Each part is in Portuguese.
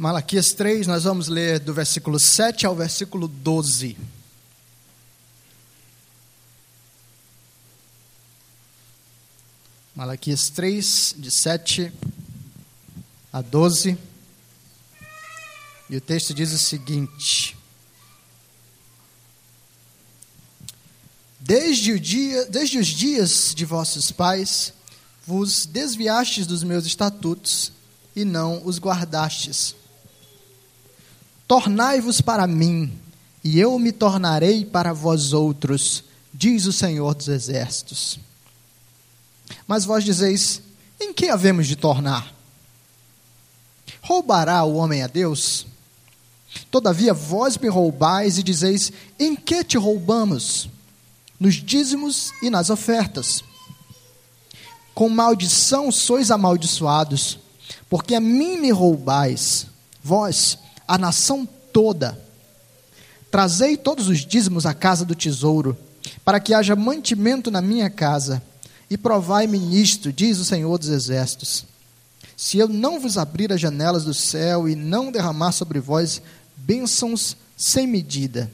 Malaquias 3, nós vamos ler do versículo 7 ao versículo 12. Malaquias 3, de 7 a 12. E o texto diz o seguinte: Desde, o dia, desde os dias de vossos pais, vos desviastes dos meus estatutos e não os guardastes. Tornai-vos para mim, e eu me tornarei para vós outros, diz o Senhor dos Exércitos. Mas vós dizeis: em que havemos de tornar? Roubará o homem a Deus? Todavia vós me roubais e dizeis: em que te roubamos? Nos dízimos e nas ofertas. Com maldição sois amaldiçoados, porque a mim me roubais, vós, a nação toda. Trazei todos os dízimos à casa do tesouro, para que haja mantimento na minha casa, e provai-me nisto, diz o Senhor dos Exércitos. Se eu não vos abrir as janelas do céu e não derramar sobre vós bênçãos sem medida,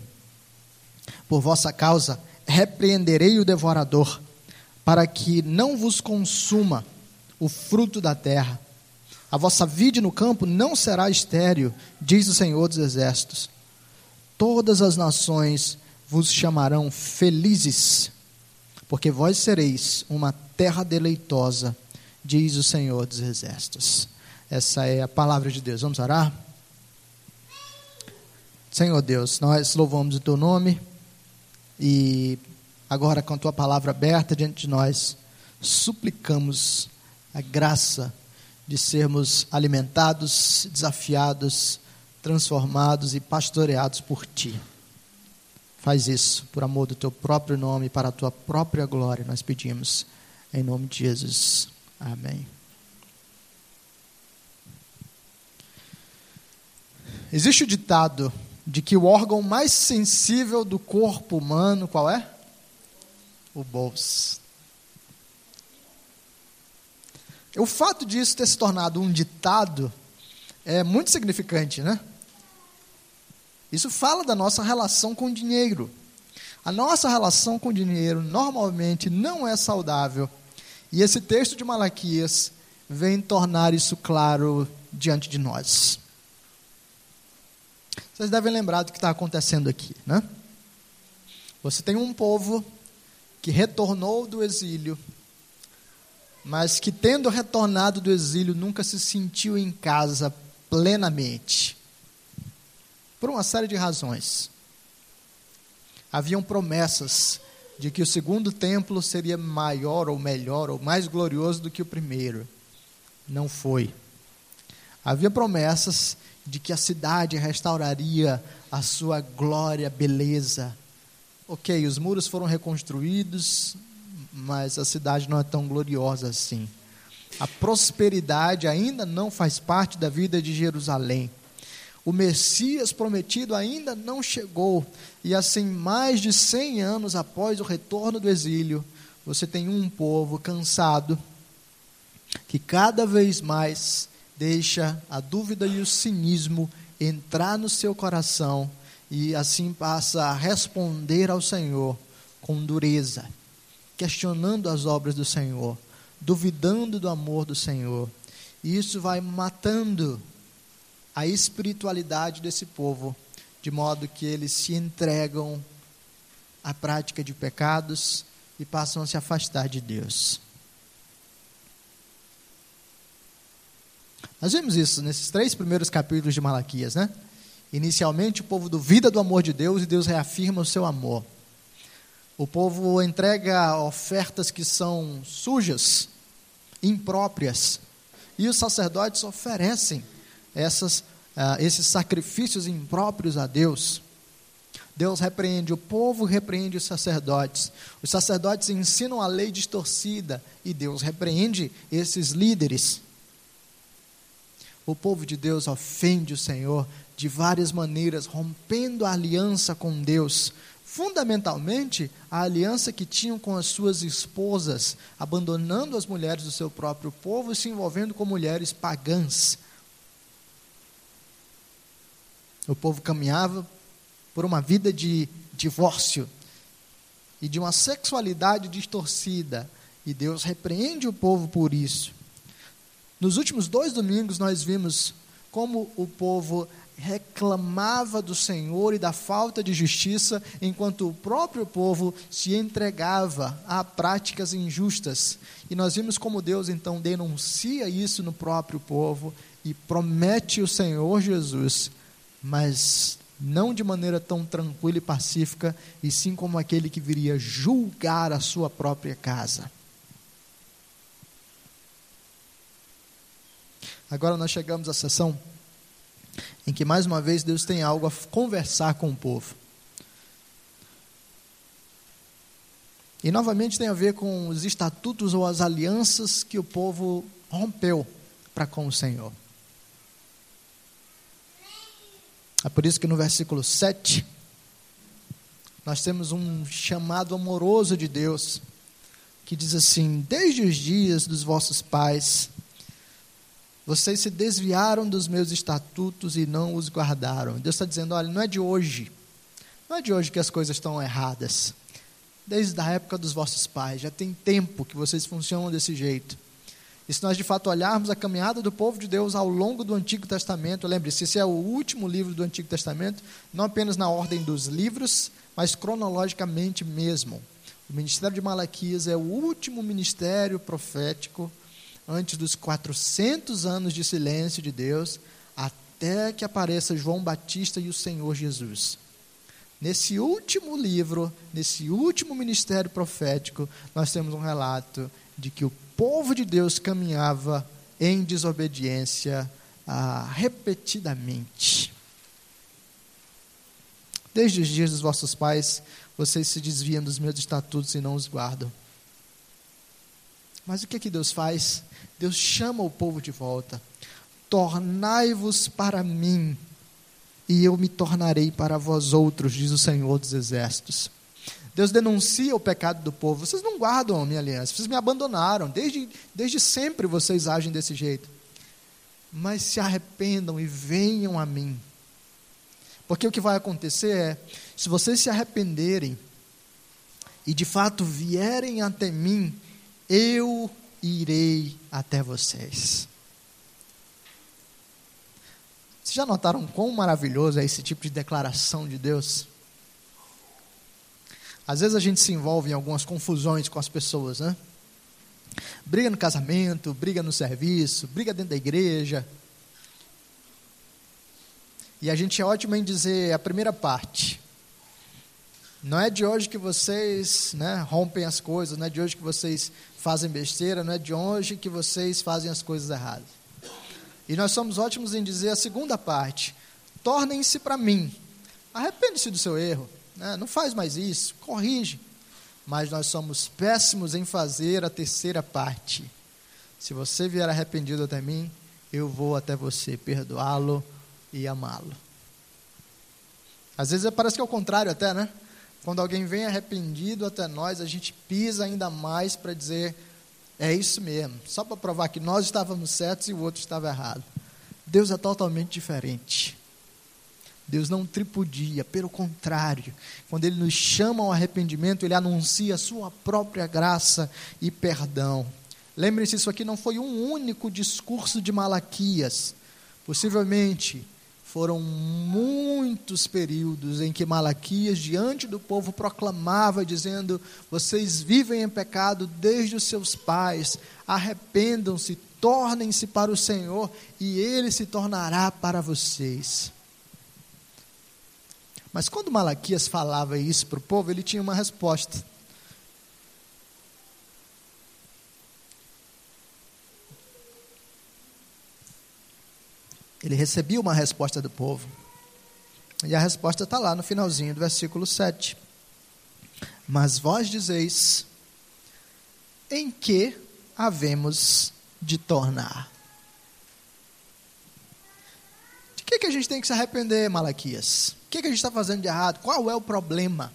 por vossa causa repreenderei o devorador, para que não vos consuma o fruto da terra a vossa vida no campo não será estéril, diz o Senhor dos Exércitos. Todas as nações vos chamarão felizes, porque vós sereis uma terra deleitosa, diz o Senhor dos Exércitos. Essa é a palavra de Deus. Vamos orar? Senhor Deus, nós louvamos o teu nome e agora com a tua palavra aberta diante de nós, suplicamos a graça de sermos alimentados, desafiados, transformados e pastoreados por Ti. Faz isso por amor do Teu próprio nome, para a Tua própria glória, nós pedimos, em nome de Jesus. Amém. Existe o ditado de que o órgão mais sensível do corpo humano, qual é? O bolso. O fato disso ter se tornado um ditado é muito significante, né? Isso fala da nossa relação com o dinheiro. A nossa relação com o dinheiro normalmente não é saudável. E esse texto de Malaquias vem tornar isso claro diante de nós. Vocês devem lembrar do que está acontecendo aqui, né? Você tem um povo que retornou do exílio mas que, tendo retornado do exílio, nunca se sentiu em casa plenamente. Por uma série de razões. Haviam promessas de que o segundo templo seria maior ou melhor ou mais glorioso do que o primeiro. Não foi. Havia promessas de que a cidade restauraria a sua glória, beleza. Ok, os muros foram reconstruídos, mas a cidade não é tão gloriosa assim. A prosperidade ainda não faz parte da vida de Jerusalém. O Messias prometido ainda não chegou, e assim, mais de 100 anos após o retorno do exílio, você tem um povo cansado, que cada vez mais deixa a dúvida e o cinismo entrar no seu coração e assim passa a responder ao Senhor com dureza questionando as obras do Senhor, duvidando do amor do Senhor. E isso vai matando a espiritualidade desse povo, de modo que eles se entregam à prática de pecados e passam a se afastar de Deus. Nós vemos isso nesses três primeiros capítulos de Malaquias, né? Inicialmente, o povo duvida do amor de Deus e Deus reafirma o seu amor. O povo entrega ofertas que são sujas, impróprias, e os sacerdotes oferecem essas, uh, esses sacrifícios impróprios a Deus. Deus repreende o povo, repreende os sacerdotes. Os sacerdotes ensinam a lei distorcida e Deus repreende esses líderes. O povo de Deus ofende o Senhor de várias maneiras, rompendo a aliança com Deus, fundamentalmente a aliança que tinham com as suas esposas, abandonando as mulheres do seu próprio povo e se envolvendo com mulheres pagãs. O povo caminhava por uma vida de divórcio e de uma sexualidade distorcida, e Deus repreende o povo por isso. Nos últimos dois domingos, nós vimos como o povo reclamava do Senhor e da falta de justiça, enquanto o próprio povo se entregava a práticas injustas. E nós vimos como Deus então denuncia isso no próprio povo e promete o Senhor Jesus, mas não de maneira tão tranquila e pacífica, e sim como aquele que viria julgar a sua própria casa. Agora nós chegamos à sessão em que mais uma vez Deus tem algo a conversar com o povo. E novamente tem a ver com os estatutos ou as alianças que o povo rompeu para com o Senhor. É por isso que no versículo 7, nós temos um chamado amoroso de Deus, que diz assim: Desde os dias dos vossos pais, vocês se desviaram dos meus estatutos e não os guardaram. Deus está dizendo: olha, não é de hoje. Não é de hoje que as coisas estão erradas. Desde a época dos vossos pais, já tem tempo que vocês funcionam desse jeito. E se nós de fato olharmos a caminhada do povo de Deus ao longo do Antigo Testamento, lembre-se, esse é o último livro do Antigo Testamento, não apenas na ordem dos livros, mas cronologicamente mesmo. O ministério de Malaquias é o último ministério profético antes dos 400 anos de silêncio de Deus, até que apareça João Batista e o Senhor Jesus. Nesse último livro, nesse último ministério profético, nós temos um relato de que o povo de Deus caminhava em desobediência ah, repetidamente. Desde os dias dos vossos pais, vocês se desviam dos meus estatutos e não os guardam. Mas o que, que Deus faz? Deus chama o povo de volta. Tornai-vos para mim, e eu me tornarei para vós outros, diz o Senhor dos Exércitos. Deus denuncia o pecado do povo. Vocês não guardam a minha aliança, vocês me abandonaram. Desde, desde sempre vocês agem desse jeito. Mas se arrependam e venham a mim. Porque o que vai acontecer é, se vocês se arrependerem e de fato vierem até mim, eu irei até vocês. Vocês já notaram quão maravilhoso é esse tipo de declaração de Deus? Às vezes a gente se envolve em algumas confusões com as pessoas, né? Briga no casamento, briga no serviço, briga dentro da igreja. E a gente é ótimo em dizer a primeira parte. Não é de hoje que vocês né, rompem as coisas, não é de hoje que vocês fazem besteira, não é de hoje que vocês fazem as coisas erradas. E nós somos ótimos em dizer a segunda parte: tornem-se para mim, arrepende-se do seu erro, né? não faz mais isso, corrige. Mas nós somos péssimos em fazer a terceira parte. Se você vier arrependido até mim, eu vou até você perdoá-lo e amá-lo. Às vezes parece que é o contrário até, né? Quando alguém vem arrependido até nós, a gente pisa ainda mais para dizer: é isso mesmo, só para provar que nós estávamos certos e o outro estava errado. Deus é totalmente diferente. Deus não tripudia, pelo contrário, quando Ele nos chama ao arrependimento, Ele anuncia a Sua própria graça e perdão. Lembre-se, isso aqui não foi um único discurso de Malaquias. Possivelmente foram muitos períodos em que Malaquias, diante do povo, proclamava, dizendo: Vocês vivem em pecado desde os seus pais, arrependam-se, tornem-se para o Senhor, e Ele se tornará para vocês. Mas quando Malaquias falava isso para o povo, ele tinha uma resposta. Ele recebia uma resposta do povo. E a resposta está lá no finalzinho do versículo 7. Mas vós dizeis: em que havemos de tornar? De que, que a gente tem que se arrepender, Malaquias? O que, que a gente está fazendo de errado? Qual é o problema?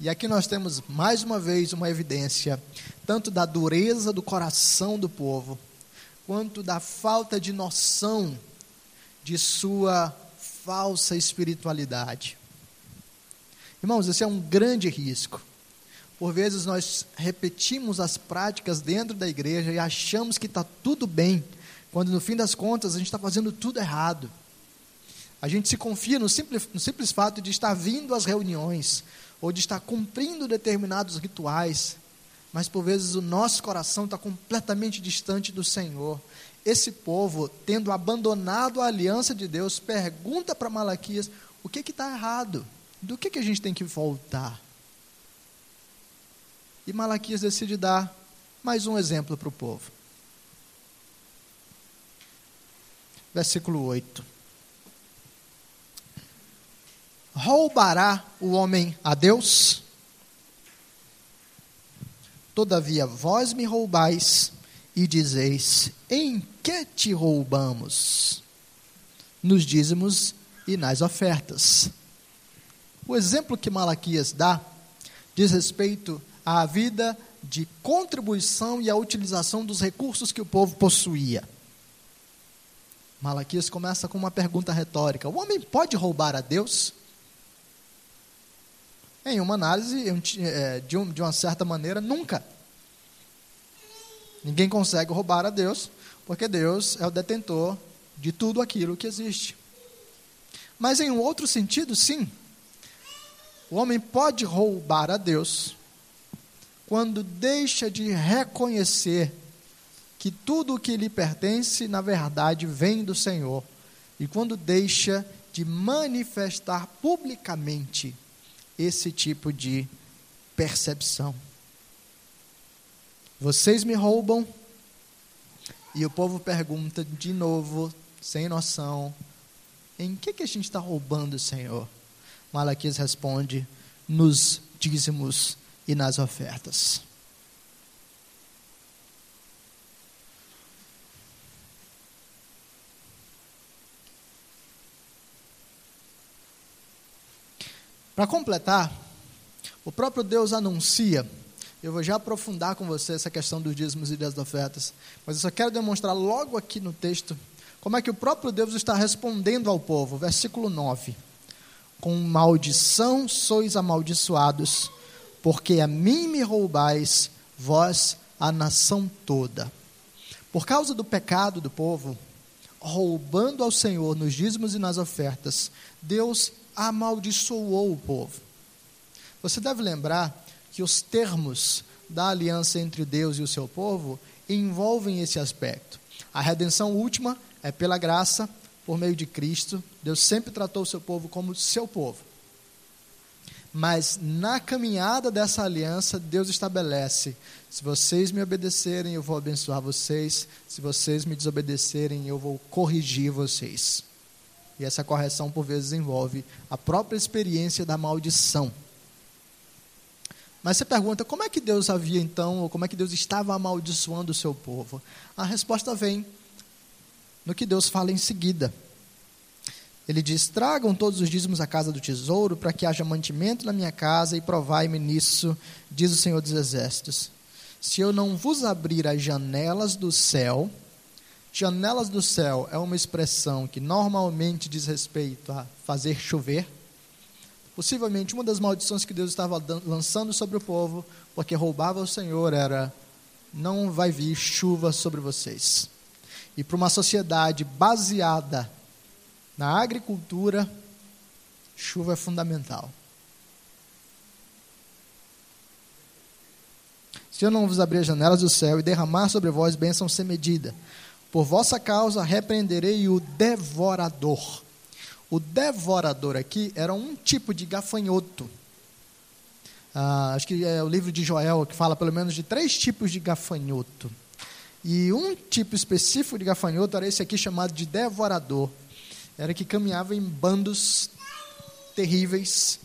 E aqui nós temos mais uma vez uma evidência, tanto da dureza do coração do povo, quanto da falta de noção de sua falsa espiritualidade. Irmãos, esse é um grande risco. Por vezes nós repetimos as práticas dentro da igreja e achamos que está tudo bem, quando no fim das contas a gente está fazendo tudo errado. A gente se confia no simples, no simples fato de estar vindo às reuniões, ou de estar cumprindo determinados rituais, mas por vezes o nosso coração está completamente distante do Senhor. Esse povo, tendo abandonado a aliança de Deus, pergunta para Malaquias: o que está errado? Do que, que a gente tem que voltar? E Malaquias decide dar mais um exemplo para o povo. Versículo 8. Roubará o homem a Deus? Todavia vós me roubais e dizeis: Em que te roubamos? Nos dízimos e nas ofertas. O exemplo que Malaquias dá diz respeito à vida de contribuição e à utilização dos recursos que o povo possuía. Malaquias começa com uma pergunta retórica: O homem pode roubar a Deus? Em uma análise, é, de uma certa maneira, nunca. Ninguém consegue roubar a Deus, porque Deus é o detentor de tudo aquilo que existe. Mas em um outro sentido, sim. O homem pode roubar a Deus quando deixa de reconhecer que tudo o que lhe pertence, na verdade, vem do Senhor, e quando deixa de manifestar publicamente esse tipo de percepção. Vocês me roubam, e o povo pergunta de novo, sem noção: em que, que a gente está roubando, Senhor? Malaquias responde: nos dízimos e nas ofertas. Para completar, o próprio Deus anuncia, eu vou já aprofundar com você essa questão dos dízimos e das ofertas, mas eu só quero demonstrar logo aqui no texto como é que o próprio Deus está respondendo ao povo. Versículo 9: Com maldição sois amaldiçoados, porque a mim me roubais, vós, a nação toda. Por causa do pecado do povo, roubando ao Senhor nos dízimos e nas ofertas, Deus amaldiçoou o povo. Você deve lembrar que os termos da aliança entre Deus e o seu povo envolvem esse aspecto. A redenção última é pela graça, por meio de Cristo. Deus sempre tratou o seu povo como seu povo. Mas na caminhada dessa aliança, Deus estabelece: se vocês me obedecerem, eu vou abençoar vocês, se vocês me desobedecerem, eu vou corrigir vocês. E essa correção, por vezes, envolve a própria experiência da maldição. Mas você pergunta, como é que Deus havia então, ou como é que Deus estava amaldiçoando o seu povo? A resposta vem no que Deus fala em seguida. Ele diz: Tragam todos os dízimos à casa do tesouro, para que haja mantimento na minha casa, e provai-me nisso, diz o Senhor dos Exércitos. Se eu não vos abrir as janelas do céu, Janelas do céu é uma expressão que normalmente diz respeito a fazer chover. Possivelmente uma das maldições que Deus estava lançando sobre o povo, porque roubava o Senhor, era: não vai vir chuva sobre vocês. E para uma sociedade baseada na agricultura, chuva é fundamental. Se eu não vos abrir as janelas do céu e derramar sobre vós bênção sem medida, por vossa causa repreenderei o devorador. O devorador aqui era um tipo de gafanhoto. Ah, acho que é o livro de Joel que fala pelo menos de três tipos de gafanhoto. E um tipo específico de gafanhoto era esse aqui chamado de devorador. Era que caminhava em bandos terríveis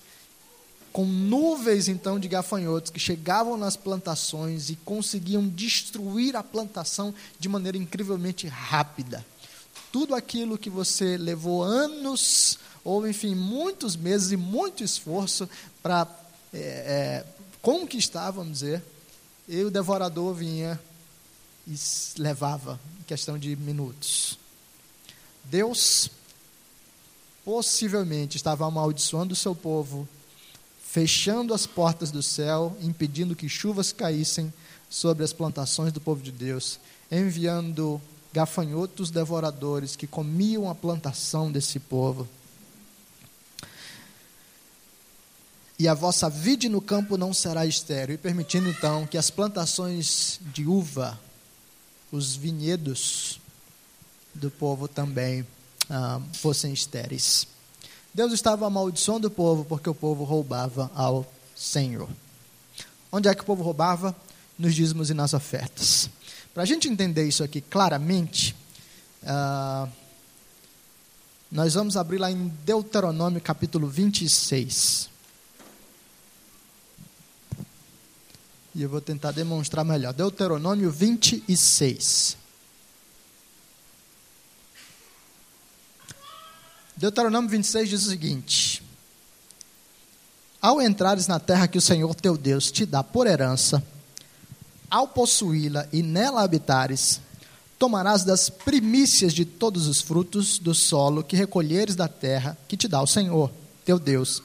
com nuvens então de gafanhotos que chegavam nas plantações e conseguiam destruir a plantação de maneira incrivelmente rápida. Tudo aquilo que você levou anos, ou enfim, muitos meses e muito esforço para é, é, conquistar, vamos dizer, e o devorador vinha e levava em questão de minutos. Deus possivelmente estava amaldiçoando o seu povo, fechando as portas do céu, impedindo que chuvas caíssem sobre as plantações do povo de Deus, enviando gafanhotos devoradores que comiam a plantação desse povo. E a vossa vide no campo não será estéril, e permitindo então que as plantações de uva, os vinhedos do povo também ah, fossem estéreis. Deus estava amaldiçoando o povo porque o povo roubava ao Senhor. Onde é que o povo roubava? Nos dízimos e nas ofertas. Para a gente entender isso aqui claramente, uh, nós vamos abrir lá em Deuteronômio capítulo 26. E eu vou tentar demonstrar melhor. Deuteronômio 26. Deuteronômio 26 diz o seguinte: Ao entrares na terra que o Senhor teu Deus te dá por herança, ao possuí-la e nela habitares, tomarás das primícias de todos os frutos do solo que recolheres da terra que te dá o Senhor, teu Deus,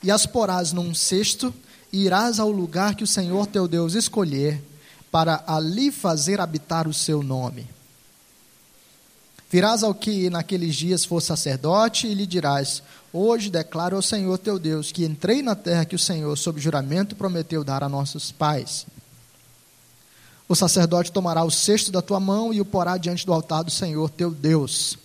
e as porás num cesto, e irás ao lugar que o Senhor teu Deus escolher, para ali fazer habitar o seu nome. Virás ao que naqueles dias for sacerdote e lhe dirás: Hoje declaro ao Senhor teu Deus que entrei na terra que o Senhor, sob juramento, prometeu dar a nossos pais o sacerdote tomará o cesto da tua mão e o porá diante do altar do Senhor teu Deus.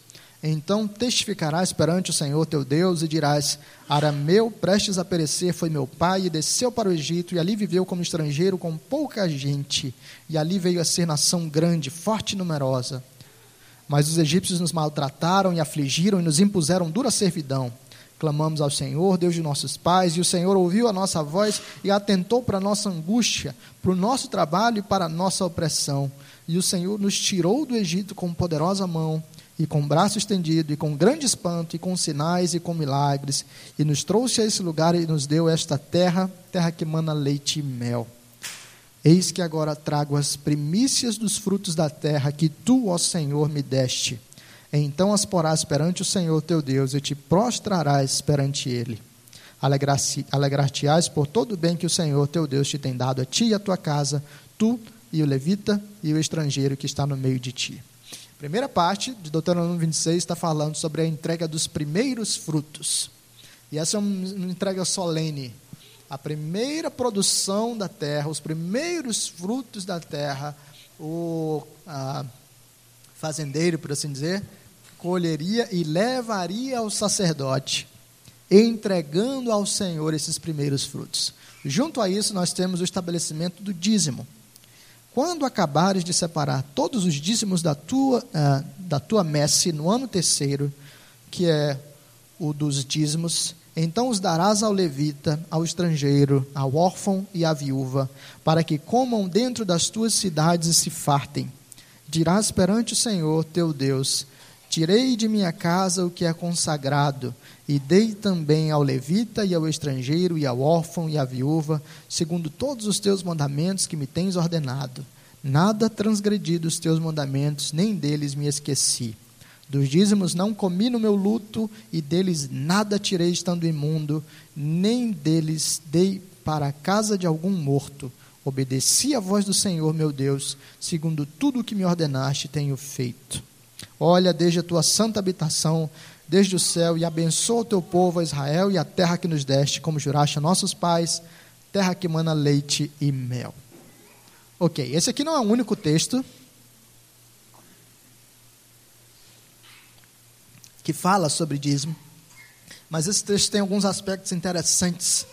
Então testificarás perante o Senhor teu Deus e dirás: Arameu, prestes a perecer, foi meu pai e desceu para o Egito e ali viveu como estrangeiro com pouca gente. E ali veio a ser nação grande, forte e numerosa. Mas os egípcios nos maltrataram e afligiram e nos impuseram dura servidão clamamos ao Senhor, Deus de nossos pais, e o Senhor ouviu a nossa voz e atentou para a nossa angústia, para o nosso trabalho e para a nossa opressão. E o Senhor nos tirou do Egito com poderosa mão, e com braço estendido, e com grande espanto, e com sinais e com milagres, e nos trouxe a esse lugar e nos deu esta terra, terra que mana leite e mel. Eis que agora trago as primícias dos frutos da terra que tu, ó Senhor, me deste então as porás perante o Senhor teu Deus e te prostrarás perante ele. Alegrar-te-ás por todo o bem que o Senhor teu Deus te tem dado a ti e a tua casa, tu e o levita e o estrangeiro que está no meio de ti. primeira parte de Deuteronômio 26 está falando sobre a entrega dos primeiros frutos. E essa é uma entrega solene. A primeira produção da terra, os primeiros frutos da terra, o fazendeiro, por assim dizer, colheria e levaria ao sacerdote, entregando ao Senhor esses primeiros frutos. Junto a isso, nós temos o estabelecimento do dízimo. Quando acabares de separar todos os dízimos da tua, uh, da tua messe no ano terceiro, que é o dos dízimos, então os darás ao levita, ao estrangeiro, ao órfão e à viúva, para que comam dentro das tuas cidades e se fartem. Dirás perante o Senhor teu Deus: Tirei de minha casa o que é consagrado, e dei também ao levita e ao estrangeiro e ao órfão e à viúva, segundo todos os teus mandamentos que me tens ordenado. Nada transgredi dos teus mandamentos, nem deles me esqueci. Dos dízimos não comi no meu luto, e deles nada tirei estando imundo, nem deles dei para a casa de algum morto. Obedeci à voz do Senhor meu Deus, segundo tudo o que me ordenaste tenho feito. Olha desde a tua santa habitação, desde o céu, e abençoa o teu povo, Israel, e a terra que nos deste, como juraste a nossos pais, terra que mana leite e mel. Ok, esse aqui não é o único texto que fala sobre dízimo, mas esse texto tem alguns aspectos interessantes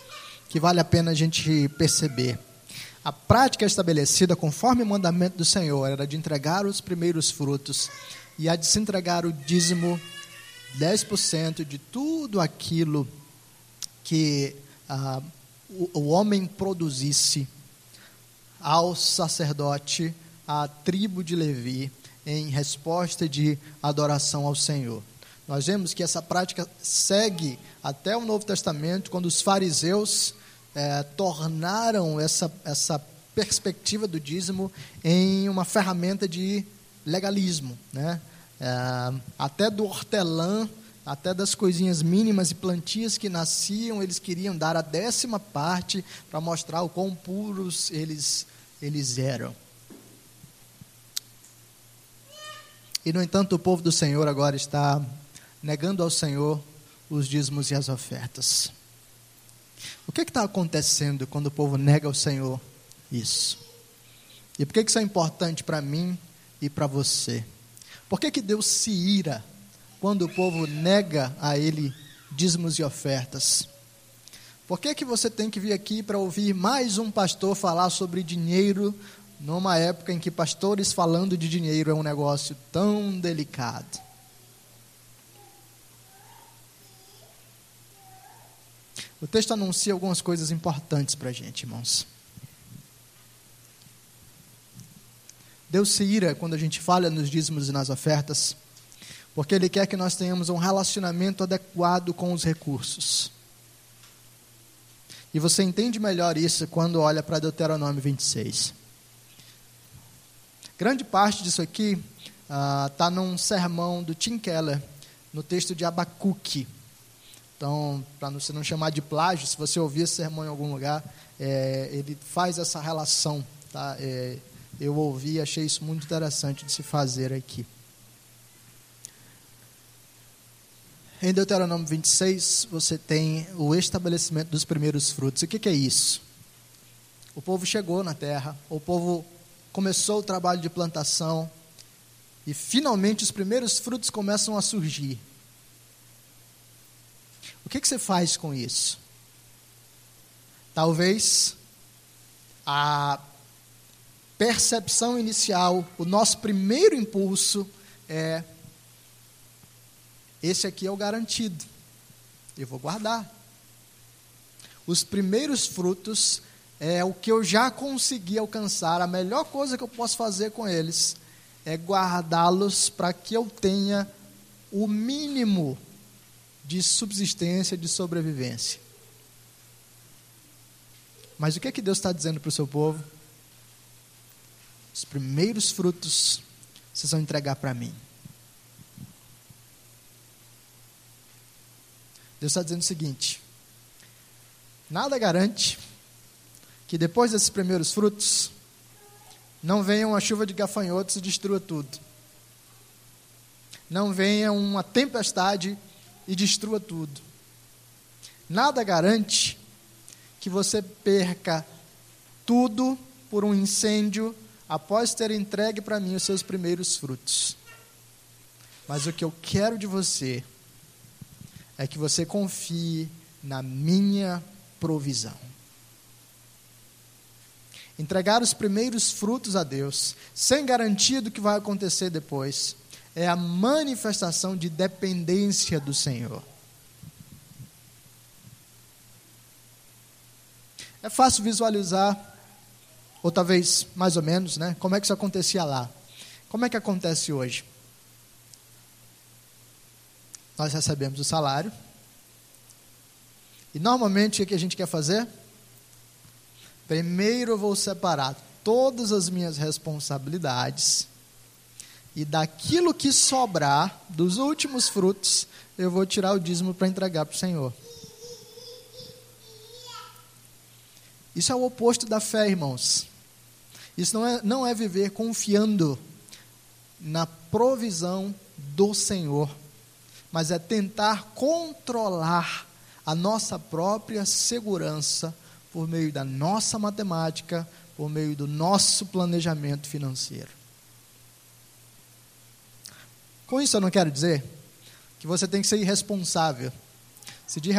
que vale a pena a gente perceber. A prática estabelecida conforme o mandamento do Senhor era de entregar os primeiros frutos e há de se entregar o dízimo 10% de tudo aquilo que ah, o, o homem produzisse ao sacerdote, à tribo de Levi, em resposta de adoração ao Senhor. Nós vemos que essa prática segue até o Novo Testamento, quando os fariseus eh, tornaram essa, essa perspectiva do dízimo em uma ferramenta de legalismo. Né? É, até do hortelã até das coisinhas mínimas e plantias que nasciam, eles queriam dar a décima parte para mostrar o quão puros eles, eles eram. E, no entanto, o povo do Senhor agora está negando ao Senhor os dízimos e as ofertas. O que está acontecendo quando o povo nega ao Senhor isso? E por que, que isso é importante para mim e para você? Por que, que Deus se ira quando o povo nega a Ele dízimos e ofertas? Por que, que você tem que vir aqui para ouvir mais um pastor falar sobre dinheiro numa época em que pastores falando de dinheiro é um negócio tão delicado? O texto anuncia algumas coisas importantes para a gente, irmãos. Deus se ira quando a gente falha nos dízimos e nas ofertas, porque Ele quer que nós tenhamos um relacionamento adequado com os recursos. E você entende melhor isso quando olha para Deuteronômio 26. Grande parte disso aqui está ah, num sermão do Tim Keller, no texto de Abacuque. Então, para você não chamar de plágio, se você ouvir esse sermão em algum lugar, é, ele faz essa relação. Tá? É, eu ouvi e achei isso muito interessante de se fazer aqui. Em Deuteronômio 26, você tem o estabelecimento dos primeiros frutos. O que, que é isso? O povo chegou na terra, o povo começou o trabalho de plantação, e finalmente os primeiros frutos começam a surgir. Que, que você faz com isso? Talvez a percepção inicial, o nosso primeiro impulso é: esse aqui é o garantido, eu vou guardar. Os primeiros frutos é o que eu já consegui alcançar, a melhor coisa que eu posso fazer com eles é guardá-los para que eu tenha o mínimo de subsistência, de sobrevivência. Mas o que é que Deus está dizendo para o seu povo? Os primeiros frutos vocês vão entregar para mim. Deus está dizendo o seguinte: nada garante que depois desses primeiros frutos não venha uma chuva de gafanhotos e destrua tudo. Não venha uma tempestade e destrua tudo. Nada garante que você perca tudo por um incêndio após ter entregue para mim os seus primeiros frutos. Mas o que eu quero de você é que você confie na minha provisão. Entregar os primeiros frutos a Deus, sem garantia do que vai acontecer depois, é a manifestação de dependência do Senhor. É fácil visualizar ou talvez mais ou menos, né? Como é que isso acontecia lá? Como é que acontece hoje? Nós recebemos o salário. E normalmente o que a gente quer fazer? Primeiro eu vou separar todas as minhas responsabilidades e daquilo que sobrar, dos últimos frutos, eu vou tirar o dízimo para entregar para o Senhor. Isso é o oposto da fé, irmãos. Isso não é, não é viver confiando na provisão do Senhor, mas é tentar controlar a nossa própria segurança por meio da nossa matemática, por meio do nosso planejamento financeiro. Com isso, eu não quero dizer que você tem que ser irresponsável. Se de,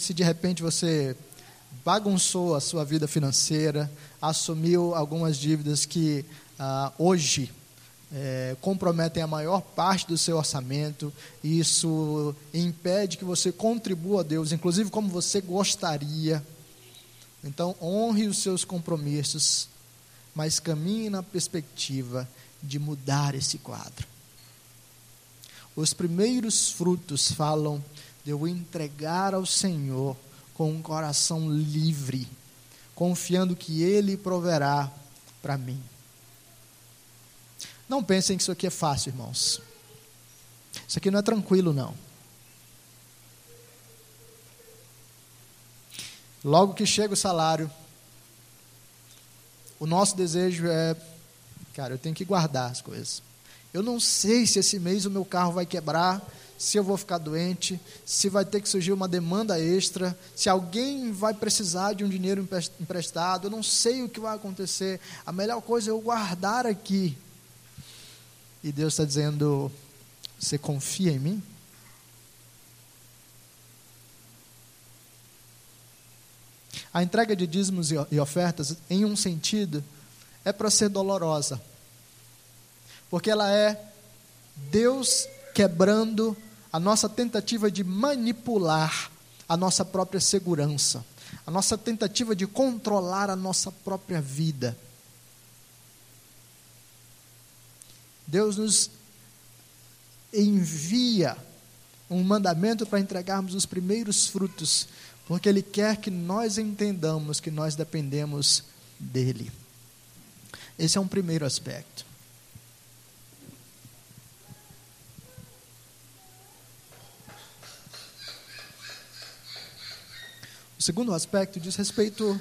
se de repente você bagunçou a sua vida financeira, assumiu algumas dívidas que ah, hoje é, comprometem a maior parte do seu orçamento, e isso impede que você contribua a Deus, inclusive como você gostaria. Então, honre os seus compromissos, mas caminhe na perspectiva de mudar esse quadro. Os primeiros frutos falam de eu entregar ao Senhor com um coração livre, confiando que Ele proverá para mim. Não pensem que isso aqui é fácil, irmãos. Isso aqui não é tranquilo, não. Logo que chega o salário, o nosso desejo é, cara, eu tenho que guardar as coisas. Eu não sei se esse mês o meu carro vai quebrar, se eu vou ficar doente, se vai ter que surgir uma demanda extra, se alguém vai precisar de um dinheiro emprestado, eu não sei o que vai acontecer. A melhor coisa é eu guardar aqui. E Deus está dizendo: Você confia em mim? A entrega de dízimos e ofertas, em um sentido, é para ser dolorosa, porque ela é Deus quebrando a nossa tentativa de manipular a nossa própria segurança, a nossa tentativa de controlar a nossa própria vida. Deus nos envia um mandamento para entregarmos os primeiros frutos, porque Ele quer que nós entendamos que nós dependemos dEle. Esse é um primeiro aspecto. O segundo aspecto diz respeito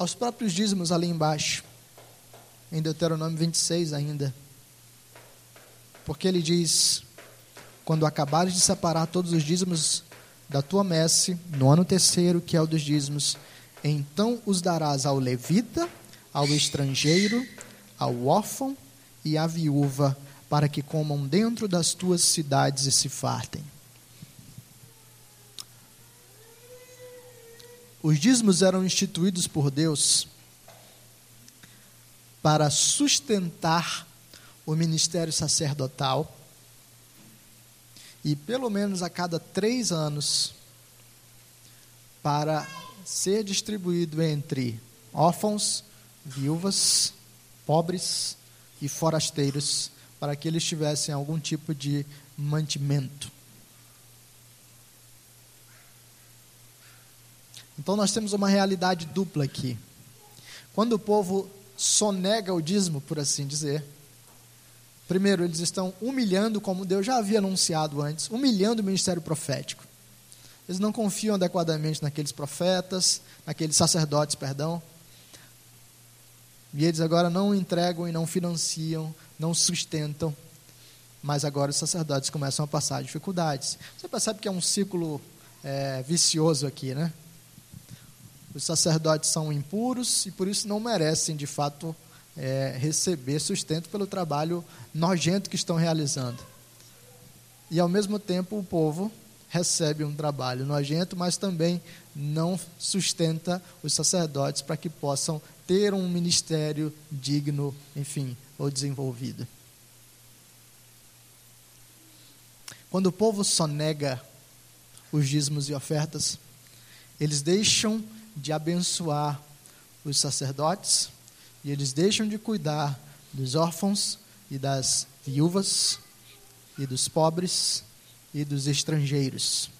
aos próprios dízimos ali embaixo, em Deuteronômio 26 ainda. Porque ele diz: Quando acabares de separar todos os dízimos da tua messe, no ano terceiro, que é o dos dízimos, então os darás ao levita, ao estrangeiro, ao órfão e à viúva, para que comam dentro das tuas cidades e se fartem. Os dízimos eram instituídos por Deus para sustentar o ministério sacerdotal e pelo menos a cada três anos para ser distribuído entre órfãos, viúvas, pobres e forasteiros, para que eles tivessem algum tipo de mantimento. Então nós temos uma realidade dupla aqui. Quando o povo sonega o dízimo, por assim dizer, primeiro eles estão humilhando, como Deus já havia anunciado antes, humilhando o ministério profético. Eles não confiam adequadamente naqueles profetas, naqueles sacerdotes, perdão. E eles agora não entregam e não financiam, não sustentam. Mas agora os sacerdotes começam a passar dificuldades. Você percebe que é um ciclo é, vicioso aqui, né? Os sacerdotes são impuros e por isso não merecem, de fato, é, receber sustento pelo trabalho nojento que estão realizando. E ao mesmo tempo o povo recebe um trabalho nojento, mas também não sustenta os sacerdotes para que possam ter um ministério digno, enfim, ou desenvolvido. Quando o povo sonega os dízimos e ofertas, eles deixam de abençoar os sacerdotes e eles deixam de cuidar dos órfãos e das viúvas e dos pobres e dos estrangeiros.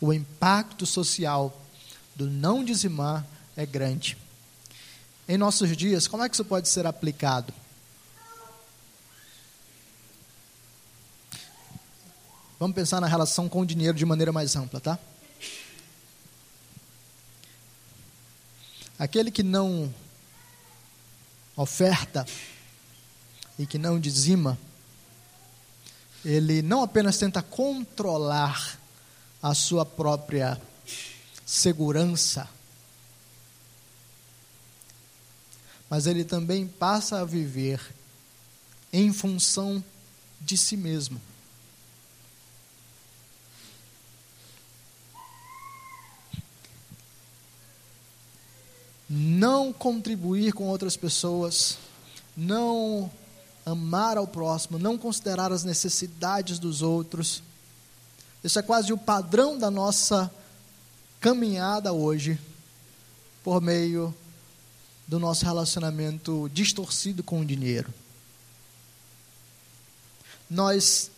O impacto social do não dizimar é grande. Em nossos dias, como é que isso pode ser aplicado? Vamos pensar na relação com o dinheiro de maneira mais ampla, tá? Aquele que não oferta e que não dizima, ele não apenas tenta controlar a sua própria segurança, mas ele também passa a viver em função de si mesmo. Não contribuir com outras pessoas, não amar ao próximo, não considerar as necessidades dos outros. Isso é quase o padrão da nossa caminhada hoje, por meio do nosso relacionamento distorcido com o dinheiro. Nós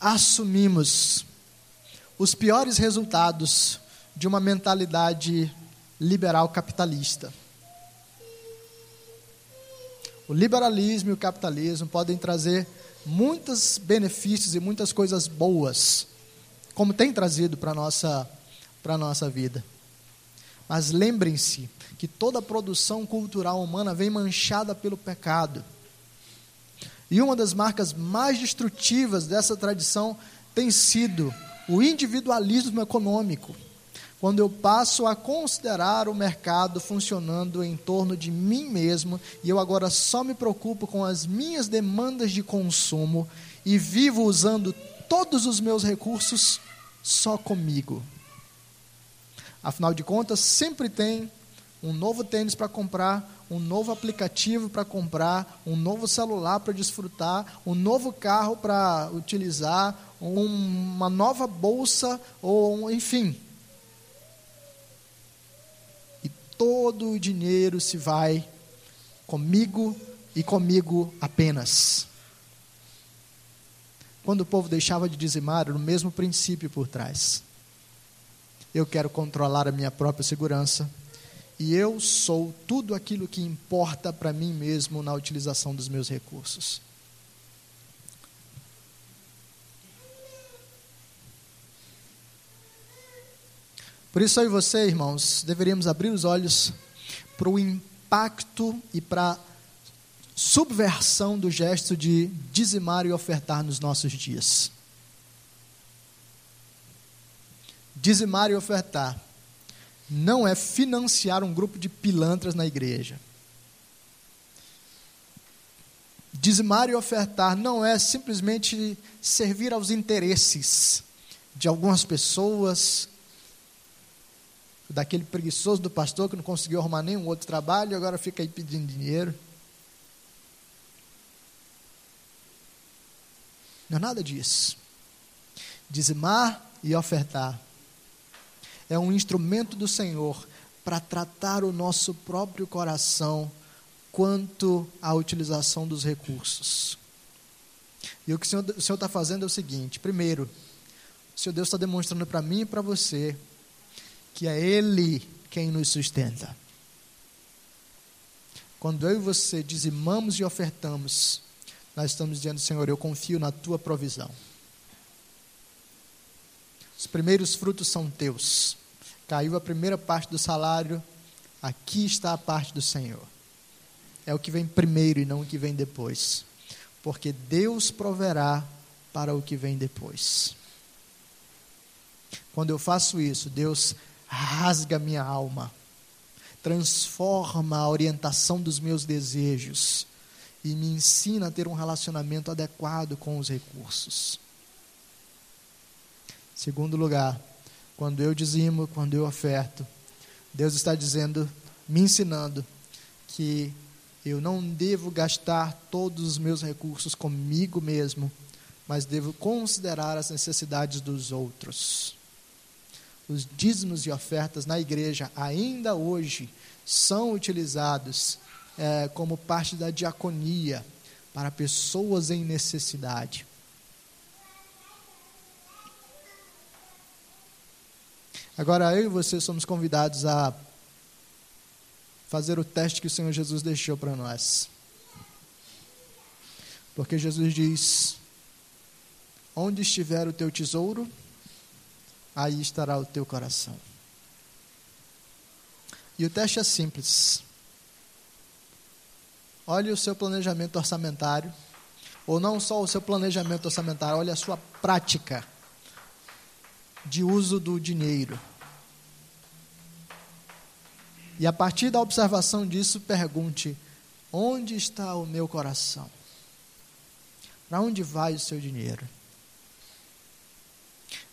assumimos os piores resultados de uma mentalidade liberal capitalista. O liberalismo e o capitalismo podem trazer muitos benefícios e muitas coisas boas, como tem trazido para a nossa, nossa vida. Mas lembrem-se que toda produção cultural humana vem manchada pelo pecado. E uma das marcas mais destrutivas dessa tradição tem sido o individualismo econômico. Quando eu passo a considerar o mercado funcionando em torno de mim mesmo e eu agora só me preocupo com as minhas demandas de consumo e vivo usando todos os meus recursos só comigo. Afinal de contas, sempre tem um novo tênis para comprar, um novo aplicativo para comprar, um novo celular para desfrutar, um novo carro para utilizar, um, uma nova bolsa, ou enfim. E todo o dinheiro se vai comigo e comigo apenas. Quando o povo deixava de dizimar, era o mesmo princípio por trás. Eu quero controlar a minha própria segurança e eu sou tudo aquilo que importa para mim mesmo na utilização dos meus recursos. Por isso, eu e você, irmãos, deveríamos abrir os olhos para o impacto e para a subversão do gesto de dizimar e ofertar nos nossos dias. Dizimar e ofertar não é financiar um grupo de pilantras na igreja. Dizimar e ofertar não é simplesmente servir aos interesses de algumas pessoas, daquele preguiçoso do pastor que não conseguiu arrumar nenhum outro trabalho e agora fica aí pedindo dinheiro. Não é nada disso. Dizimar e ofertar é um instrumento do Senhor para tratar o nosso próprio coração quanto à utilização dos recursos. E o que o Senhor está fazendo é o seguinte: primeiro, o Senhor Deus está demonstrando para mim e para você que é Ele quem nos sustenta. Quando eu e você dizimamos e ofertamos, nós estamos dizendo, Senhor, eu confio na tua provisão. Os primeiros frutos são teus caiu a primeira parte do salário, aqui está a parte do Senhor. É o que vem primeiro e não o que vem depois. Porque Deus proverá para o que vem depois. Quando eu faço isso, Deus rasga minha alma, transforma a orientação dos meus desejos e me ensina a ter um relacionamento adequado com os recursos. Segundo lugar, quando eu dizimo, quando eu oferto, Deus está dizendo, me ensinando que eu não devo gastar todos os meus recursos comigo mesmo, mas devo considerar as necessidades dos outros. Os dízimos e ofertas na igreja, ainda hoje, são utilizados é, como parte da diaconia para pessoas em necessidade. Agora, eu e você somos convidados a fazer o teste que o Senhor Jesus deixou para nós. Porque Jesus diz: Onde estiver o teu tesouro, aí estará o teu coração. E o teste é simples. Olhe o seu planejamento orçamentário, ou não só o seu planejamento orçamentário, olhe a sua prática de uso do dinheiro. E a partir da observação disso, pergunte: onde está o meu coração? Para onde vai o seu dinheiro?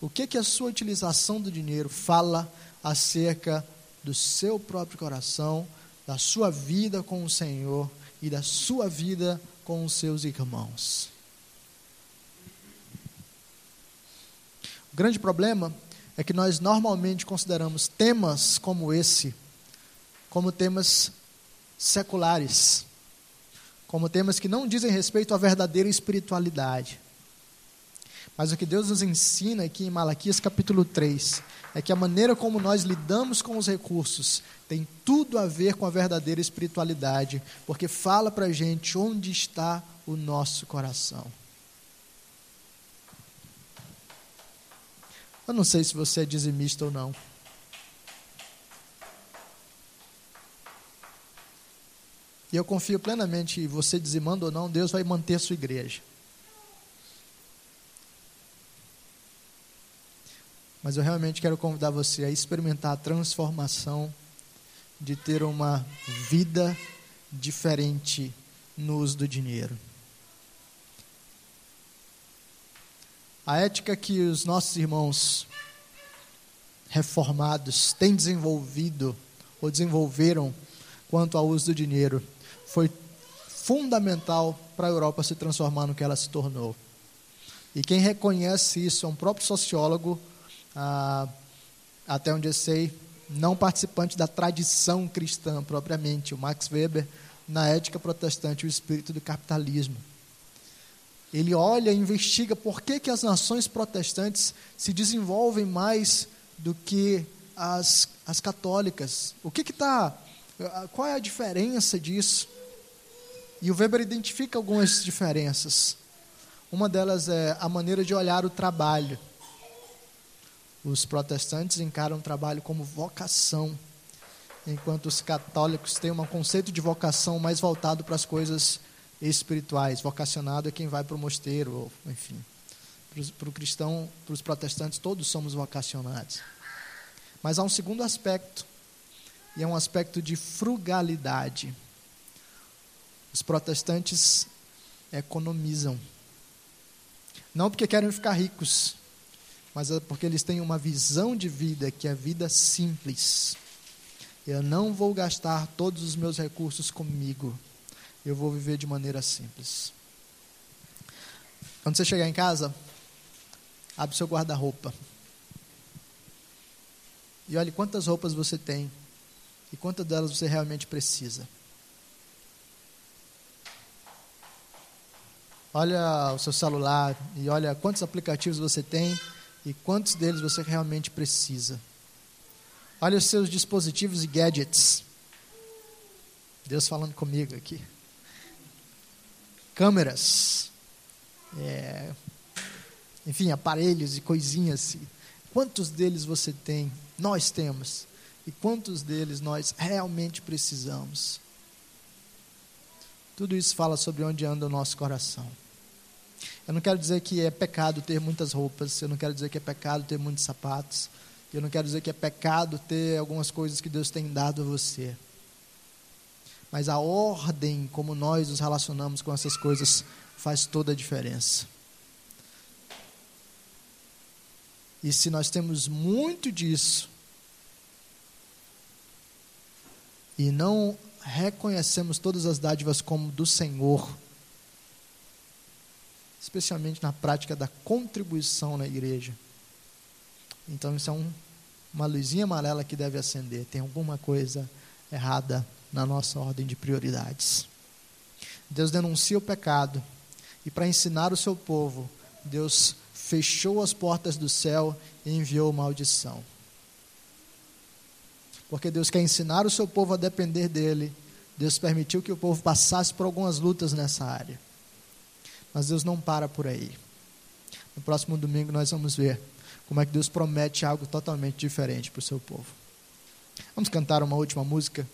O que que a sua utilização do dinheiro fala acerca do seu próprio coração, da sua vida com o Senhor e da sua vida com os seus irmãos? O grande problema é que nós normalmente consideramos temas como esse como temas seculares, como temas que não dizem respeito à verdadeira espiritualidade. Mas o que Deus nos ensina aqui em Malaquias capítulo 3 é que a maneira como nós lidamos com os recursos tem tudo a ver com a verdadeira espiritualidade, porque fala para a gente onde está o nosso coração. Eu não sei se você é dizimista ou não. E eu confio plenamente, você dizimando ou não, Deus vai manter sua igreja. Mas eu realmente quero convidar você a experimentar a transformação de ter uma vida diferente no uso do dinheiro. A ética que os nossos irmãos reformados têm desenvolvido ou desenvolveram quanto ao uso do dinheiro foi fundamental para a Europa se transformar no que ela se tornou. E quem reconhece isso é um próprio sociólogo, ah, até onde eu sei, não participante da tradição cristã propriamente, o Max Weber, na ética protestante, o espírito do capitalismo. Ele olha e investiga por que, que as nações protestantes se desenvolvem mais do que as, as católicas. O que está. Qual é a diferença disso? E o Weber identifica algumas diferenças. Uma delas é a maneira de olhar o trabalho. Os protestantes encaram o trabalho como vocação, enquanto os católicos têm um conceito de vocação mais voltado para as coisas espirituais. Vocacionado é quem vai para o mosteiro, ou, enfim. Para o cristão, para os protestantes, todos somos vocacionados. Mas há um segundo aspecto, e é um aspecto de frugalidade. Os protestantes economizam. Não porque querem ficar ricos, mas é porque eles têm uma visão de vida que é vida simples. Eu não vou gastar todos os meus recursos comigo. Eu vou viver de maneira simples. Quando você chegar em casa, abre seu guarda-roupa. E olhe quantas roupas você tem e quantas delas você realmente precisa. Olha o seu celular e olha quantos aplicativos você tem e quantos deles você realmente precisa. Olha os seus dispositivos e gadgets. Deus falando comigo aqui. Câmeras. É, enfim, aparelhos e coisinhas. Quantos deles você tem? Nós temos. E quantos deles nós realmente precisamos? Tudo isso fala sobre onde anda o nosso coração. Eu não quero dizer que é pecado ter muitas roupas, eu não quero dizer que é pecado ter muitos sapatos, eu não quero dizer que é pecado ter algumas coisas que Deus tem dado a você. Mas a ordem como nós nos relacionamos com essas coisas faz toda a diferença. E se nós temos muito disso e não reconhecemos todas as dádivas como do Senhor, especialmente na prática da contribuição na igreja. Então, isso é um, uma luzinha amarela que deve acender. Tem alguma coisa errada na nossa ordem de prioridades. Deus denuncia o pecado e, para ensinar o seu povo, Deus fechou as portas do céu e enviou maldição. Porque Deus quer ensinar o seu povo a depender dele, Deus permitiu que o povo passasse por algumas lutas nessa área. Mas Deus não para por aí. No próximo domingo nós vamos ver como é que Deus promete algo totalmente diferente para o seu povo. Vamos cantar uma última música?